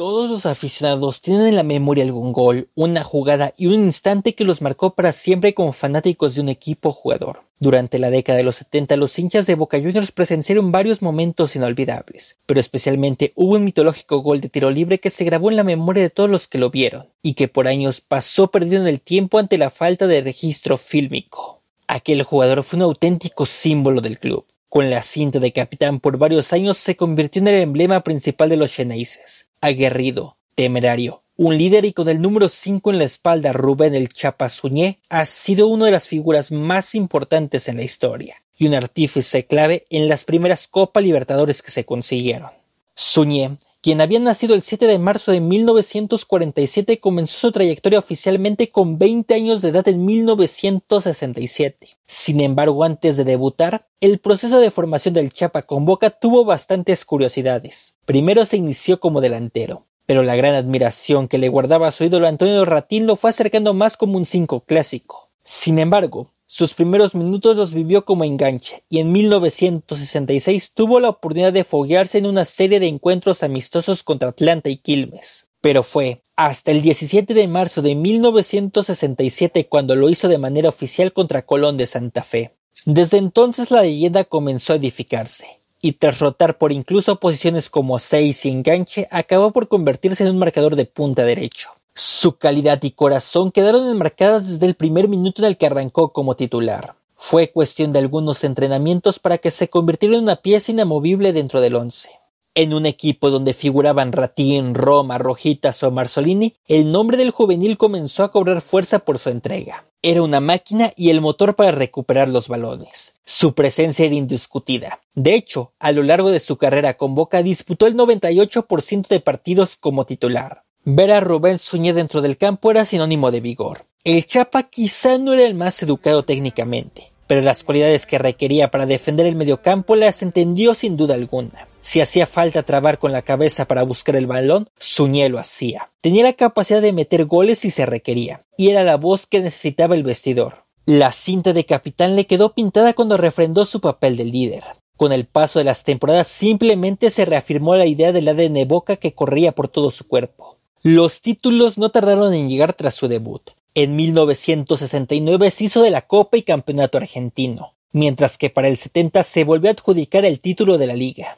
Todos los aficionados tienen en la memoria algún gol, una jugada y un instante que los marcó para siempre como fanáticos de un equipo jugador. Durante la década de los 70 los hinchas de Boca Juniors presenciaron varios momentos inolvidables, pero especialmente hubo un mitológico gol de tiro libre que se grabó en la memoria de todos los que lo vieron, y que por años pasó perdido en el tiempo ante la falta de registro fílmico. Aquel jugador fue un auténtico símbolo del club. Con la cinta de capitán por varios años se convirtió en el emblema principal de los Xeneises aguerrido, temerario, un líder y con el número 5 en la espalda Rubén el Chapa Suñé ha sido una de las figuras más importantes en la historia y un artífice clave en las primeras Copa Libertadores que se consiguieron. Suñé quien había nacido el 7 de marzo de 1947 comenzó su trayectoria oficialmente con 20 años de edad en 1967. Sin embargo, antes de debutar, el proceso de formación del Chapa con Boca tuvo bastantes curiosidades. Primero se inició como delantero, pero la gran admiración que le guardaba a su ídolo Antonio Ratín lo fue acercando más como un cinco clásico. Sin embargo, sus primeros minutos los vivió como enganche y en 1966 tuvo la oportunidad de foguearse en una serie de encuentros amistosos contra Atlanta y Quilmes. Pero fue hasta el 17 de marzo de 1967 cuando lo hizo de manera oficial contra Colón de Santa Fe. Desde entonces la leyenda comenzó a edificarse y tras rotar por incluso posiciones como seis y enganche acabó por convertirse en un marcador de punta derecho. Su calidad y corazón quedaron enmarcadas desde el primer minuto en el que arrancó como titular. Fue cuestión de algunos entrenamientos para que se convirtiera en una pieza inamovible dentro del once. En un equipo donde figuraban Ratín, Roma, Rojitas o Marzolini, el nombre del juvenil comenzó a cobrar fuerza por su entrega. Era una máquina y el motor para recuperar los balones. Su presencia era indiscutida. De hecho, a lo largo de su carrera con Boca disputó el 98% de partidos como titular. Ver a Rubén Suñé dentro del campo era sinónimo de vigor. El Chapa quizá no era el más educado técnicamente, pero las cualidades que requería para defender el mediocampo las entendió sin duda alguna. Si hacía falta trabar con la cabeza para buscar el balón, Suñé lo hacía. Tenía la capacidad de meter goles si se requería, y era la voz que necesitaba el vestidor. La cinta de capitán le quedó pintada cuando refrendó su papel de líder. Con el paso de las temporadas simplemente se reafirmó la idea del ADN Boca que corría por todo su cuerpo. Los títulos no tardaron en llegar tras su debut. En 1969 se hizo de la Copa y Campeonato Argentino, mientras que para el 70 se volvió a adjudicar el título de la liga.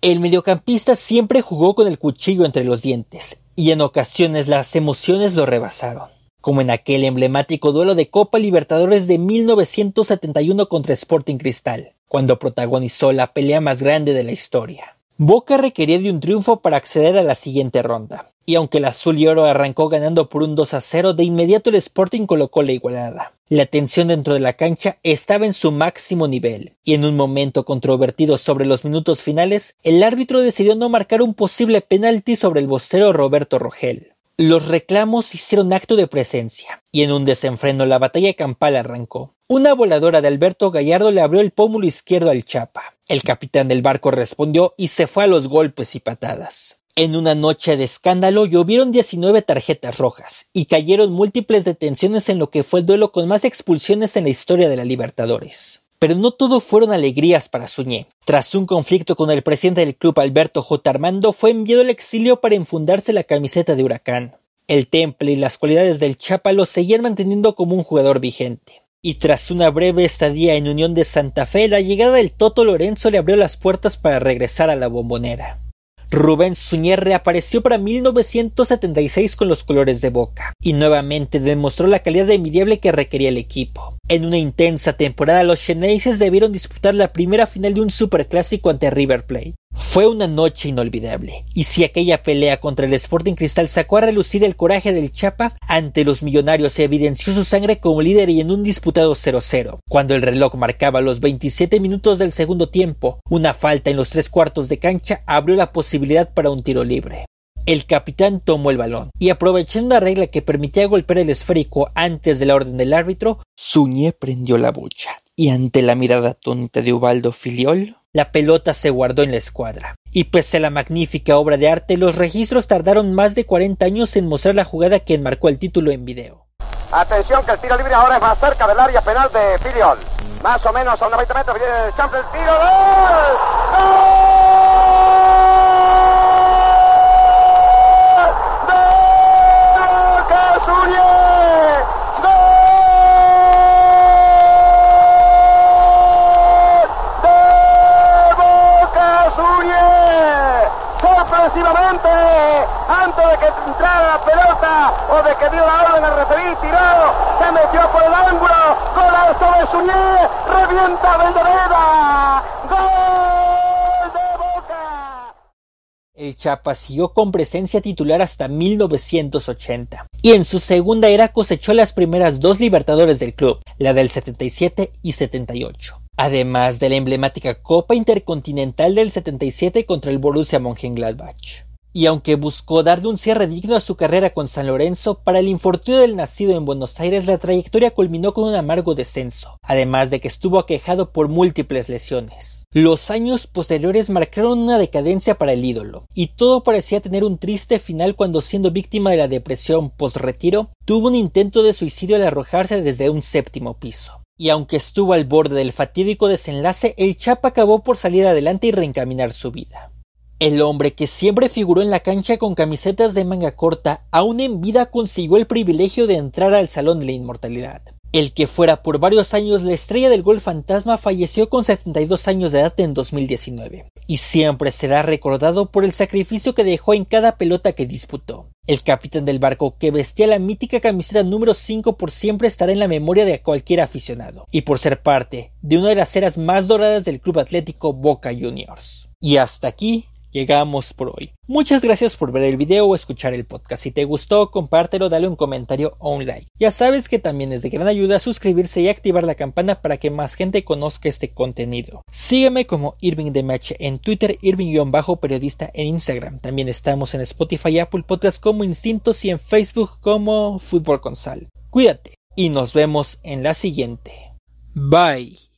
El mediocampista siempre jugó con el cuchillo entre los dientes, y en ocasiones las emociones lo rebasaron, como en aquel emblemático duelo de Copa Libertadores de 1971 contra Sporting Cristal, cuando protagonizó la pelea más grande de la historia. Boca requería de un triunfo para acceder a la siguiente ronda, y aunque el azul y oro arrancó ganando por un 2 a 0, de inmediato el Sporting colocó la igualada. La tensión dentro de la cancha estaba en su máximo nivel, y en un momento controvertido sobre los minutos finales, el árbitro decidió no marcar un posible penalti sobre el bostero Roberto Rogel. Los reclamos hicieron acto de presencia, y en un desenfreno la batalla campal arrancó. Una voladora de Alberto Gallardo le abrió el pómulo izquierdo al Chapa. El capitán del barco respondió y se fue a los golpes y patadas. En una noche de escándalo llovieron 19 tarjetas rojas y cayeron múltiples detenciones en lo que fue el duelo con más expulsiones en la historia de la Libertadores. Pero no todo fueron alegrías para Suñé. Tras un conflicto con el presidente del club Alberto J. Armando, fue enviado al exilio para enfundarse la camiseta de Huracán. El temple y las cualidades del Chapa lo seguían manteniendo como un jugador vigente. Y tras una breve estadía en Unión de Santa Fe, la llegada del Toto Lorenzo le abrió las puertas para regresar a la bombonera. Rubén Suñer reapareció para 1976 con los colores de Boca y nuevamente demostró la calidad envidiable que requería el equipo. En una intensa temporada los Xeneises debieron disputar la primera final de un superclásico ante River Plate. Fue una noche inolvidable, y si aquella pelea contra el Sporting Cristal sacó a relucir el coraje del Chapa, ante los millonarios se evidenció su sangre como líder y en un disputado 0-0. Cuando el reloj marcaba los 27 minutos del segundo tiempo, una falta en los tres cuartos de cancha abrió la posibilidad para un tiro libre. El capitán tomó el balón y aprovechando la regla que permitía golpear el esférico antes de la orden del árbitro, Suñé prendió la bocha y ante la mirada atónita de Ubaldo Filiol, la pelota se guardó en la escuadra. Y pese a la magnífica obra de arte, los registros tardaron más de 40 años en mostrar la jugada que enmarcó el título en video. Atención que el tiro libre ahora es más cerca del área penal de Filiol. Más o menos a unos 20 metros viene el champ tiro. ¡Gol! ¡Gol! Antes de que entrara la pelota o de que dio la orden al referir, tiró, se metió por el ángulo, golazo de Suñé, revienta Valdeveda, gol de Boca. El Chapa siguió con presencia titular hasta 1980 y en su segunda era cosechó las primeras dos Libertadores del club, la del 77 y 78 además de la emblemática Copa Intercontinental del 77 contra el Borussia Mönchengladbach. Y aunque buscó darle un cierre digno a su carrera con San Lorenzo, para el infortunio del nacido en Buenos Aires la trayectoria culminó con un amargo descenso, además de que estuvo aquejado por múltiples lesiones. Los años posteriores marcaron una decadencia para el ídolo, y todo parecía tener un triste final cuando siendo víctima de la depresión post-retiro, tuvo un intento de suicidio al arrojarse desde un séptimo piso. Y aunque estuvo al borde del fatídico desenlace, el Chapa acabó por salir adelante y reencaminar su vida. El hombre que siempre figuró en la cancha con camisetas de manga corta, aún en vida consiguió el privilegio de entrar al Salón de la Inmortalidad. El que fuera por varios años la estrella del gol fantasma falleció con 72 años de edad en 2019, y siempre será recordado por el sacrificio que dejó en cada pelota que disputó. El capitán del barco que vestía la mítica camiseta número 5 por siempre estará en la memoria de cualquier aficionado, y por ser parte de una de las eras más doradas del Club Atlético Boca Juniors. Y hasta aquí llegamos por hoy. Muchas gracias por ver el video o escuchar el podcast. Si te gustó, compártelo, dale un comentario o un like. Ya sabes que también es de gran ayuda suscribirse y activar la campana para que más gente conozca este contenido. Sígueme como Irving de Match en Twitter, Irving-periodista en Instagram. También estamos en Spotify y Apple Podcasts como Instintos y en Facebook como Fútbol con Sal. Cuídate y nos vemos en la siguiente. Bye.